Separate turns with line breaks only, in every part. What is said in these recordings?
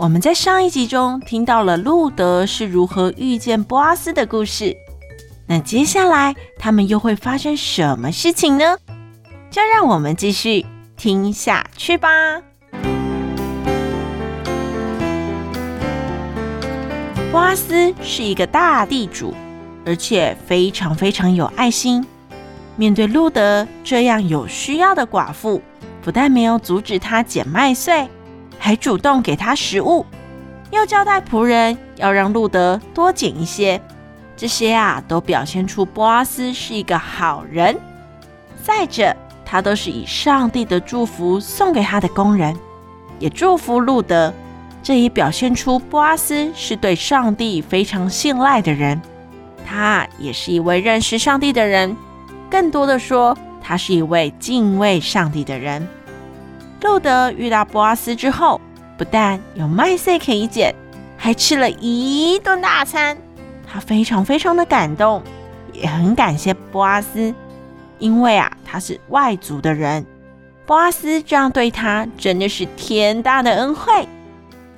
我们在上一集中听到了路德是如何遇见波阿斯的故事，那接下来他们又会发生什么事情呢？就让我们继续听下去吧。波阿斯是一个大地主，而且非常非常有爱心。面对路德这样有需要的寡妇，不但没有阻止他捡麦穗。还主动给他食物，又交代仆人要让路德多捡一些。这些啊，都表现出波阿斯是一个好人。再者，他都是以上帝的祝福送给他的工人，也祝福路德。这也表现出波阿斯是对上帝非常信赖的人。他也是一位认识上帝的人，更多的说，他是一位敬畏上帝的人。路德遇到波阿斯之后，不但有麦穗可以捡，还吃了一顿大餐。他非常非常的感动，也很感谢波阿斯，因为啊，他是外族的人，波阿斯这样对他真的是天大的恩惠。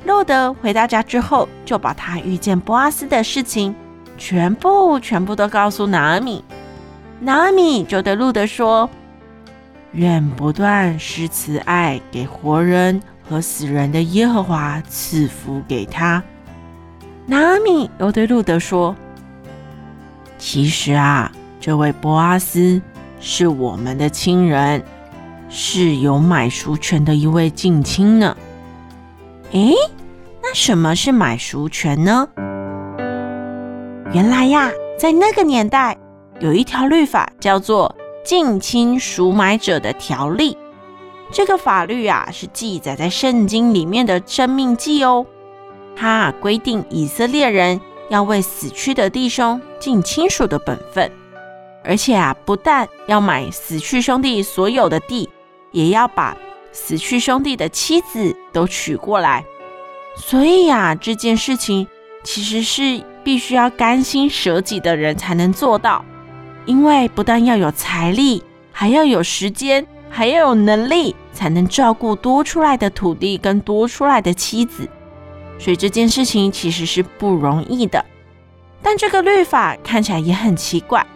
路德回到家之后，就把他遇见波阿斯的事情全部全部都告诉拿俄米。拿俄米就对路德说。愿不断施慈爱给活人和死人的耶和华赐福给他。拿俄米又对路德说：“其实啊，这位波阿斯是我们的亲人，是有买赎权的一位近亲呢。”诶，那什么是买赎权呢？原来呀，在那个年代，有一条律法叫做。近亲赎买者的条例，这个法律啊是记载在圣经里面的生命记哦。它规定以色列人要为死去的弟兄尽亲属的本分，而且啊不但要买死去兄弟所有的地，也要把死去兄弟的妻子都娶过来。所以呀，这件事情其实是必须要甘心舍己的人才能做到。因为不但要有财力，还要有时间，还要有能力，才能照顾多出来的土地跟多出来的妻子，所以这件事情其实是不容易的。但这个律法看起来也很奇怪，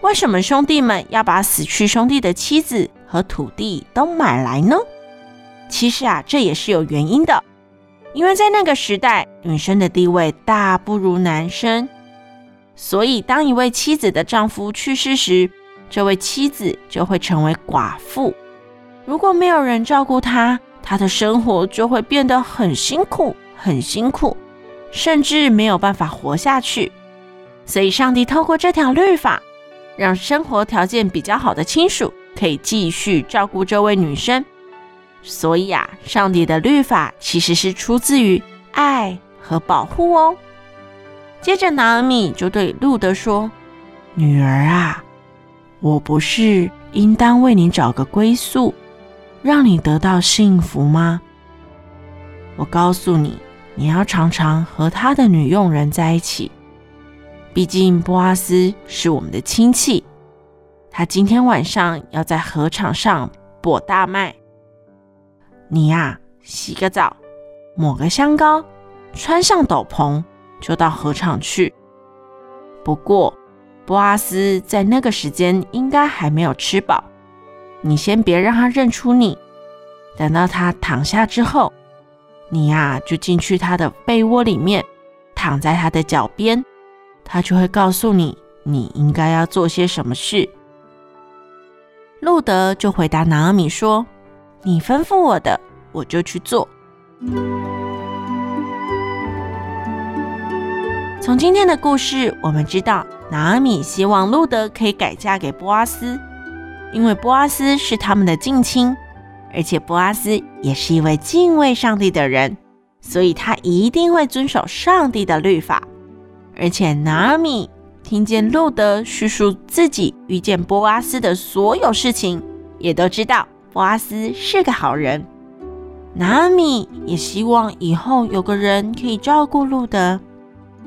为什么兄弟们要把死去兄弟的妻子和土地都买来呢？其实啊，这也是有原因的，因为在那个时代，女生的地位大不如男生。所以，当一位妻子的丈夫去世时，这位妻子就会成为寡妇。如果没有人照顾她，她的生活就会变得很辛苦，很辛苦，甚至没有办法活下去。所以，上帝透过这条律法，让生活条件比较好的亲属可以继续照顾这位女生。所以啊，上帝的律法其实是出自于爱和保护哦。接着，拿米就对路德说：“女儿啊，我不是应当为你找个归宿，让你得到幸福吗？我告诉你，你要常常和他的女佣人在一起。毕竟波阿斯是我们的亲戚，他今天晚上要在禾场上播大麦。你呀，洗个澡，抹个香膏，穿上斗篷。”就到禾场去。不过，波阿斯在那个时间应该还没有吃饱。你先别让他认出你。等到他躺下之后，你呀就进去他的被窝里面，躺在他的脚边，他就会告诉你你应该要做些什么事。路德就回答拿俄米说：“你吩咐我的，我就去做。”从今天的故事，我们知道拿俄米希望路德可以改嫁给波阿斯，因为波阿斯是他们的近亲，而且波阿斯也是一位敬畏上帝的人，所以他一定会遵守上帝的律法。而且，拿俄米听见路德叙述自己遇见波阿斯的所有事情，也都知道波阿斯是个好人。拿俄米也希望以后有个人可以照顾路德。